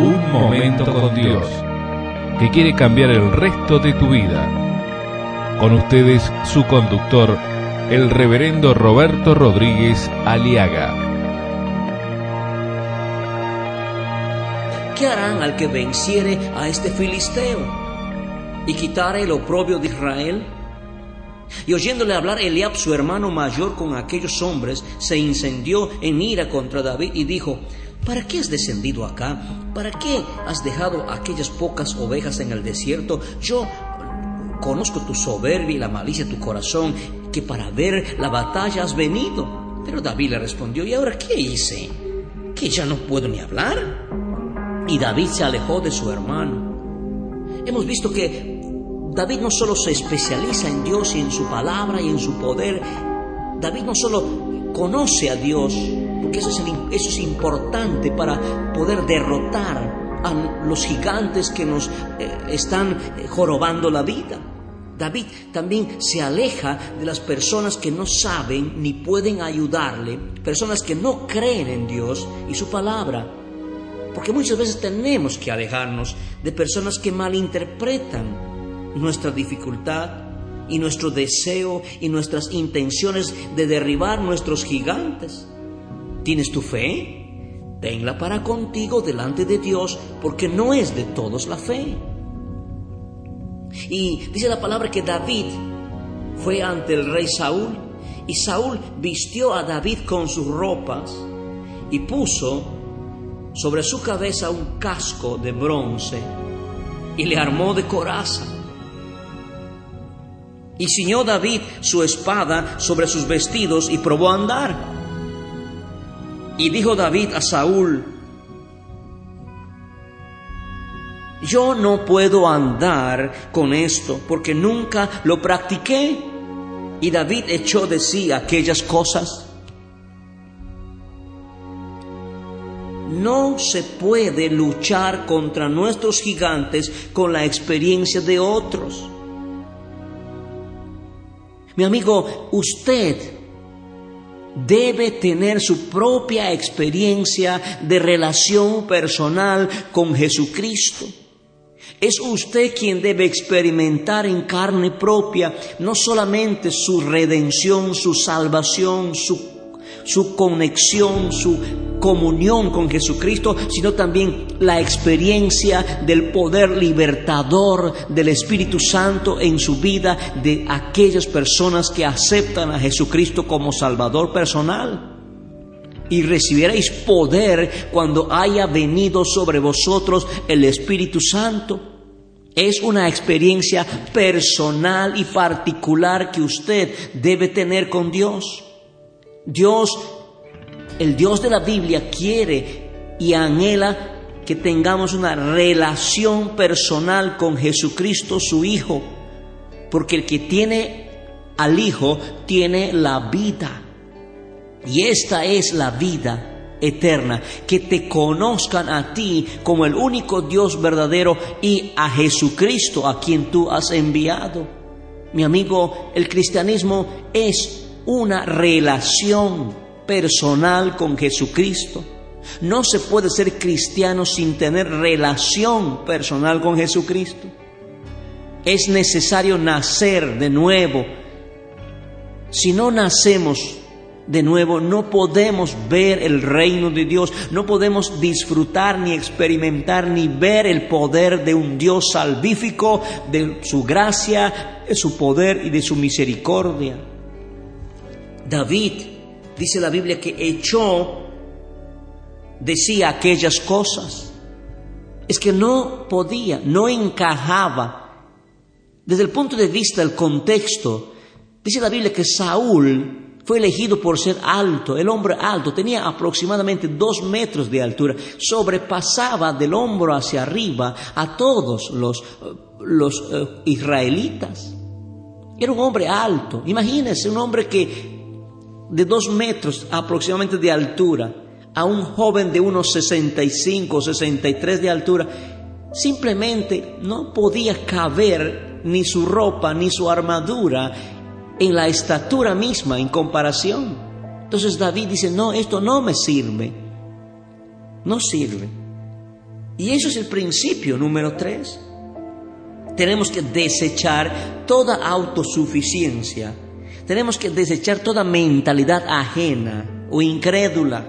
Un momento con Dios, que quiere cambiar el resto de tu vida. Con ustedes, su conductor, el reverendo Roberto Rodríguez Aliaga. ¿Qué harán al que venciere a este filisteo y quitare el oprobio de Israel? Y oyéndole hablar Eliab, su hermano mayor, con aquellos hombres, se incendió en ira contra David y dijo, ¿Para qué has descendido acá? ¿Para qué has dejado aquellas pocas ovejas en el desierto? Yo conozco tu soberbia y la malicia de tu corazón, que para ver la batalla has venido. Pero David le respondió, ¿y ahora qué hice? ¿Que ya no puedo ni hablar? Y David se alejó de su hermano. Hemos visto que David no solo se especializa en Dios y en su palabra y en su poder, David no solo conoce a Dios, porque eso es, importante para poder derrotar a los gigantes que nos eh, están eh, jorobando la vida. David también se aleja de las personas que no saben ni pueden ayudarle, personas que no creen en Dios y su palabra. Porque muchas veces tenemos que alejarnos de personas que malinterpretan nuestra dificultad y nuestro deseo y nuestras intenciones de derribar nuestros gigantes. ¿Tienes tu fe? Tenla para contigo delante de Dios, porque no es de todos la fe. Y dice la palabra que David fue ante el rey Saúl y Saúl vistió a David con sus ropas y puso sobre su cabeza un casco de bronce y le armó de coraza y ciñó David su espada sobre sus vestidos y probó a andar. Y dijo David a Saúl, yo no puedo andar con esto porque nunca lo practiqué. Y David echó de sí aquellas cosas. No se puede luchar contra nuestros gigantes con la experiencia de otros. Mi amigo, usted debe tener su propia experiencia de relación personal con Jesucristo. Es usted quien debe experimentar en carne propia no solamente su redención, su salvación, su, su conexión, su comunión con Jesucristo, sino también la experiencia del poder libertador del Espíritu Santo en su vida de aquellas personas que aceptan a Jesucristo como Salvador personal. Y recibiréis poder cuando haya venido sobre vosotros el Espíritu Santo. Es una experiencia personal y particular que usted debe tener con Dios. Dios el Dios de la Biblia quiere y anhela que tengamos una relación personal con Jesucristo, su Hijo, porque el que tiene al Hijo tiene la vida. Y esta es la vida eterna, que te conozcan a ti como el único Dios verdadero y a Jesucristo a quien tú has enviado. Mi amigo, el cristianismo es una relación personal con Jesucristo. No se puede ser cristiano sin tener relación personal con Jesucristo. Es necesario nacer de nuevo. Si no nacemos de nuevo, no podemos ver el reino de Dios, no podemos disfrutar ni experimentar ni ver el poder de un Dios salvífico, de su gracia, de su poder y de su misericordia. David dice la Biblia que echó decía aquellas cosas. Es que no podía, no encajaba. Desde el punto de vista del contexto, dice la Biblia que Saúl fue elegido por ser alto, el hombre alto, tenía aproximadamente dos metros de altura, sobrepasaba del hombro hacia arriba a todos los, los eh, israelitas. Era un hombre alto, imagínense, un hombre que de dos metros aproximadamente de altura a un joven de unos 65 o 63 de altura, simplemente no podía caber ni su ropa ni su armadura en la estatura misma en comparación. Entonces David dice, no, esto no me sirve, no sirve. Y eso es el principio número tres. Tenemos que desechar toda autosuficiencia. Tenemos que desechar toda mentalidad ajena o incrédula.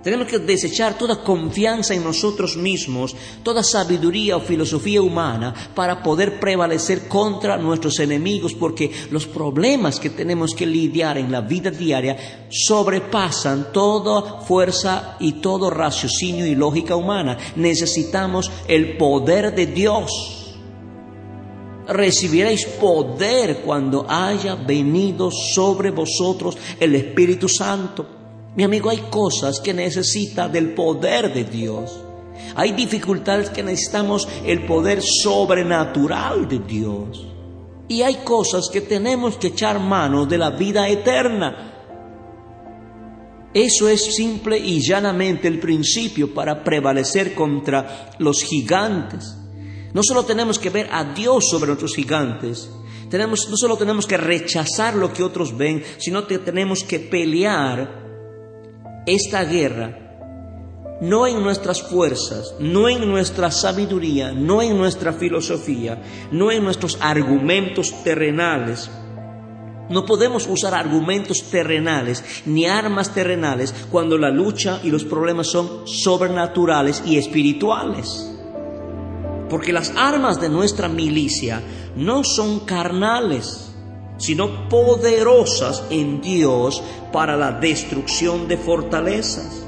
Tenemos que desechar toda confianza en nosotros mismos, toda sabiduría o filosofía humana para poder prevalecer contra nuestros enemigos, porque los problemas que tenemos que lidiar en la vida diaria sobrepasan toda fuerza y todo raciocinio y lógica humana. Necesitamos el poder de Dios. Recibiréis poder cuando haya venido sobre vosotros el Espíritu Santo. Mi amigo, hay cosas que necesita del poder de Dios. Hay dificultades que necesitamos el poder sobrenatural de Dios. Y hay cosas que tenemos que echar mano de la vida eterna. Eso es simple y llanamente el principio para prevalecer contra los gigantes. No solo tenemos que ver a Dios sobre nuestros gigantes, tenemos, no solo tenemos que rechazar lo que otros ven, sino que tenemos que pelear esta guerra no en nuestras fuerzas, no en nuestra sabiduría, no en nuestra filosofía, no en nuestros argumentos terrenales. No podemos usar argumentos terrenales ni armas terrenales cuando la lucha y los problemas son sobrenaturales y espirituales. Porque las armas de nuestra milicia no son carnales sino poderosas en Dios para la destrucción de fortalezas.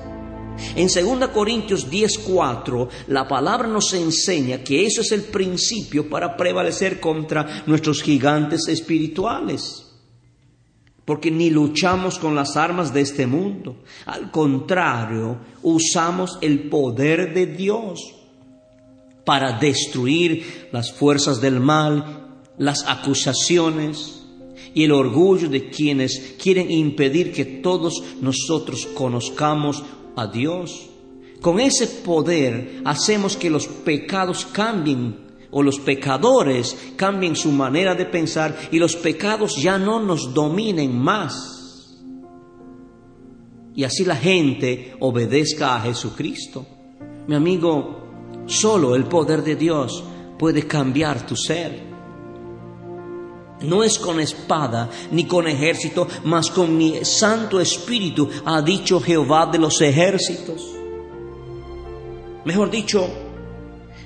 En 2 Corintios 10:4 la palabra nos enseña que eso es el principio para prevalecer contra nuestros gigantes espirituales. Porque ni luchamos con las armas de este mundo, al contrario, usamos el poder de Dios para destruir las fuerzas del mal, las acusaciones, y el orgullo de quienes quieren impedir que todos nosotros conozcamos a Dios. Con ese poder hacemos que los pecados cambien o los pecadores cambien su manera de pensar y los pecados ya no nos dominen más. Y así la gente obedezca a Jesucristo. Mi amigo, solo el poder de Dios puede cambiar tu ser. No es con espada ni con ejército, mas con mi Santo Espíritu, ha dicho Jehová de los ejércitos. Mejor dicho,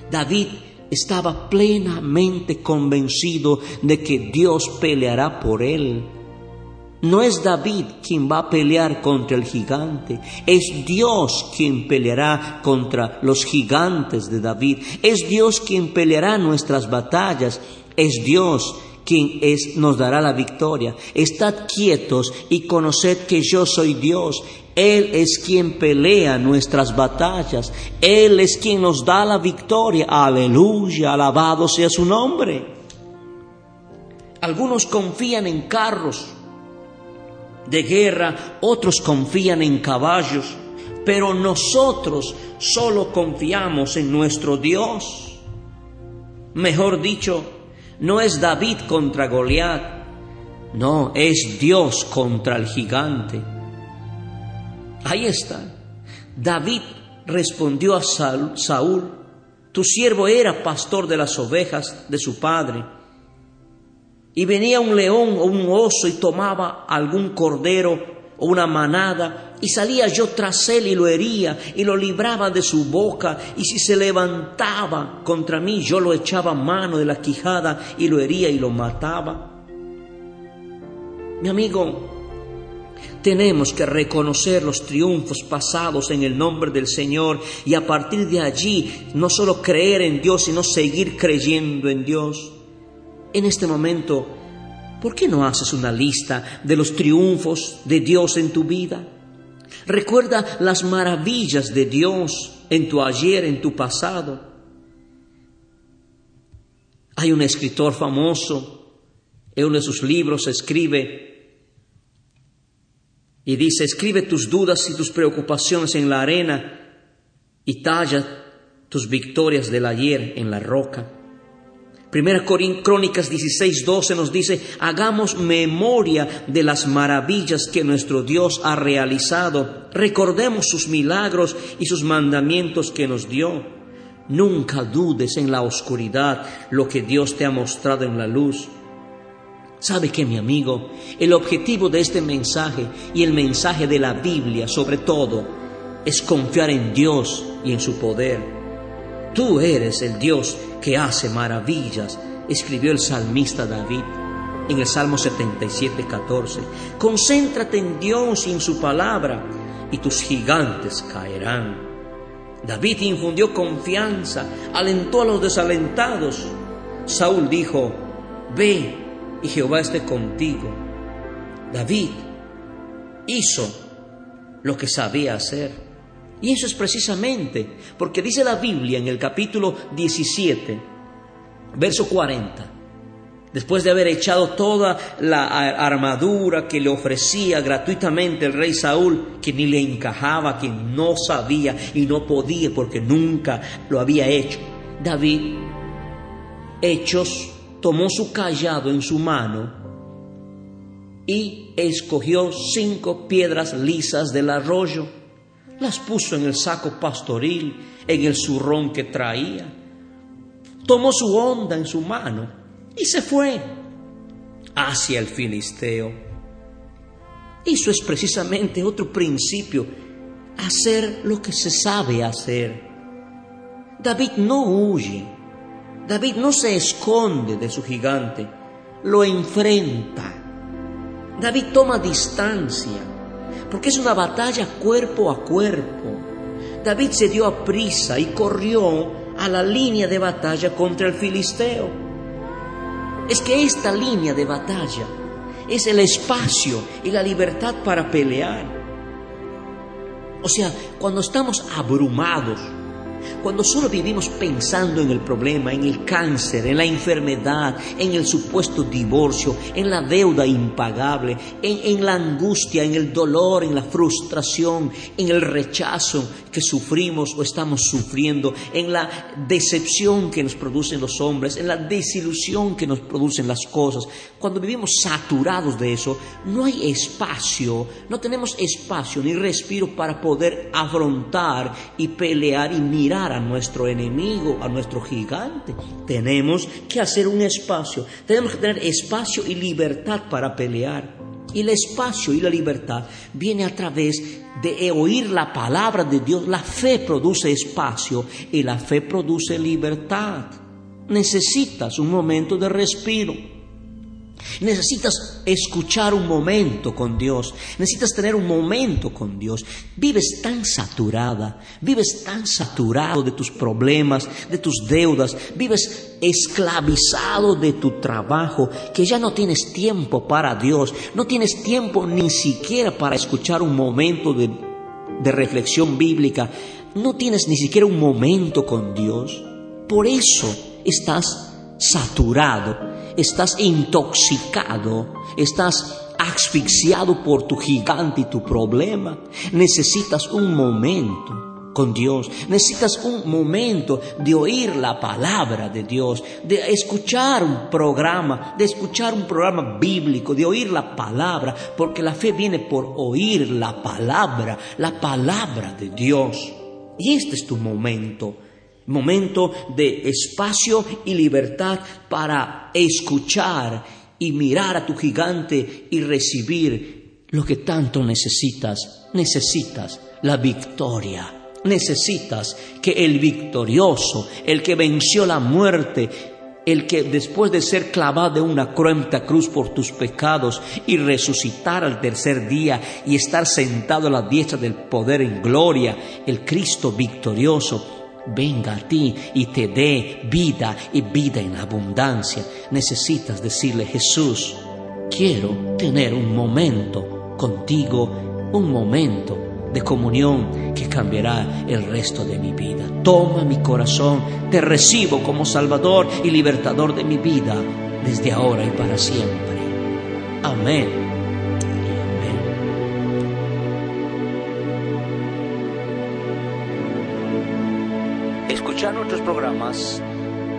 David estaba plenamente convencido de que Dios peleará por él. No es David quien va a pelear contra el gigante, es Dios quien peleará contra los gigantes de David, es Dios quien peleará nuestras batallas, es Dios quien es, nos dará la victoria. Estad quietos y conoced que yo soy Dios. Él es quien pelea nuestras batallas. Él es quien nos da la victoria. Aleluya, alabado sea su nombre. Algunos confían en carros de guerra, otros confían en caballos, pero nosotros solo confiamos en nuestro Dios. Mejor dicho, no es David contra Goliat, no, es Dios contra el gigante. Ahí está. David respondió a Saúl, tu siervo era pastor de las ovejas de su padre. Y venía un león o un oso y tomaba algún cordero o una manada, y salía yo tras él y lo hería y lo libraba de su boca, y si se levantaba contra mí, yo lo echaba mano de la quijada y lo hería y lo mataba. Mi amigo, tenemos que reconocer los triunfos pasados en el nombre del Señor y a partir de allí no solo creer en Dios, sino seguir creyendo en Dios. En este momento ¿Por qué no haces una lista de los triunfos de Dios en tu vida? Recuerda las maravillas de Dios en tu ayer, en tu pasado. Hay un escritor famoso, en uno de sus libros escribe y dice, escribe tus dudas y tus preocupaciones en la arena y talla tus victorias del ayer en la roca. Primera Crónicas 16, 12 nos dice, hagamos memoria de las maravillas que nuestro Dios ha realizado, recordemos sus milagros y sus mandamientos que nos dio. Nunca dudes en la oscuridad lo que Dios te ha mostrado en la luz. ¿Sabe que mi amigo? El objetivo de este mensaje y el mensaje de la Biblia sobre todo es confiar en Dios y en su poder. Tú eres el Dios que hace maravillas, escribió el salmista David en el Salmo 77, 14. Concéntrate en Dios y en su palabra y tus gigantes caerán. David infundió confianza, alentó a los desalentados. Saúl dijo, ve y Jehová esté contigo. David hizo lo que sabía hacer. Y eso es precisamente porque dice la Biblia en el capítulo 17, verso 40, Después de haber echado toda la armadura que le ofrecía gratuitamente el rey Saúl, que ni le encajaba, que no sabía y no podía porque nunca lo había hecho, David, hechos, tomó su callado en su mano y escogió cinco piedras lisas del arroyo, las puso en el saco pastoril, en el zurrón que traía, tomó su onda en su mano, y se fue hacia el filisteo. Eso es precisamente otro principio, hacer lo que se sabe hacer. David no huye, David no se esconde de su gigante, lo enfrenta. David toma distancia, porque es una batalla cuerpo a cuerpo. David se dio a prisa y corrió a la línea de batalla contra el filisteo es que esta línea de batalla es el espacio y la libertad para pelear. O sea, cuando estamos abrumados, cuando solo vivimos pensando en el problema, en el cáncer, en la enfermedad, en el supuesto divorcio, en la deuda impagable, en, la angustia, en el dolor, en la frustración, en el rechazo que sufrimos o estamos sufriendo, en la decepción que nos producen los hombres, en la desilusión que nos producen las cosas, cuando vivimos saturados de eso, no hay espacio, no tenemos espacio ni respiro para poder afrontar y pelear y mirar a nuestro enemigo, a nuestro gigante. Tenemos que hacer un espacio, tenemos que tener espacio y libertad para pelear. Y el espacio y la libertad viene a través de oír la palabra de Dios. La fe produce espacio y la fe produce libertad. Necesitas un momento de respiro. Necesitas escuchar un momento con Dios, necesitas tener un momento con Dios. Vives tan saturada, vives tan saturado de tus problemas, de tus deudas, vives esclavizado de tu trabajo, que ya no tienes tiempo para Dios, no tienes tiempo ni siquiera para escuchar un momento de, de reflexión bíblica, no tienes ni siquiera un momento con Dios. Por eso estás saturado estás intoxicado, estás asfixiado por tu gigante y tu problema. Necesitas un momento con Dios. Necesitas un momento de oír la palabra de Dios, de escuchar un programa, de escuchar un programa bíblico, de oír la palabra, porque la fe viene por oír la palabra, la palabra de Dios. Y este es tu momento momento de espacio y libertad para escuchar y mirar a tu gigante y recibir lo que tanto necesitas. Necesitas la victoria. Necesitas que el victorioso, el que venció la muerte, el que después de ser clavado en una cruenta cruz por tus pecados y resucitar al tercer día y estar sentado a la diestra del poder en gloria, el Cristo victorioso, venga a ti y te dé vida y vida en abundancia. Necesitas decirle, Jesús, quiero tener un momento contigo, un momento de comunión que cambiará el resto de mi vida. Toma mi corazón, te recibo como Salvador y libertador de mi vida desde ahora y para siempre. Amén. Nuestros programas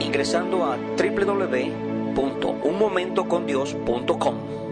ingresando a www.unmomentocondios.com.